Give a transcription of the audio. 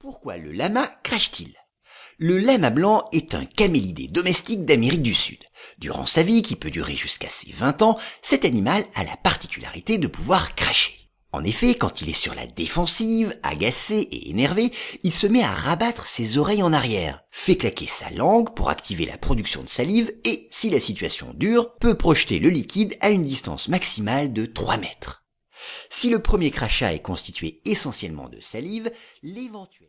Pourquoi le lama crache-t-il? Le lama blanc est un camélidé domestique d'Amérique du Sud. Durant sa vie, qui peut durer jusqu'à ses 20 ans, cet animal a la particularité de pouvoir cracher. En effet, quand il est sur la défensive, agacé et énervé, il se met à rabattre ses oreilles en arrière, fait claquer sa langue pour activer la production de salive et, si la situation dure, peut projeter le liquide à une distance maximale de 3 mètres. Si le premier crachat est constitué essentiellement de salive, l'éventuel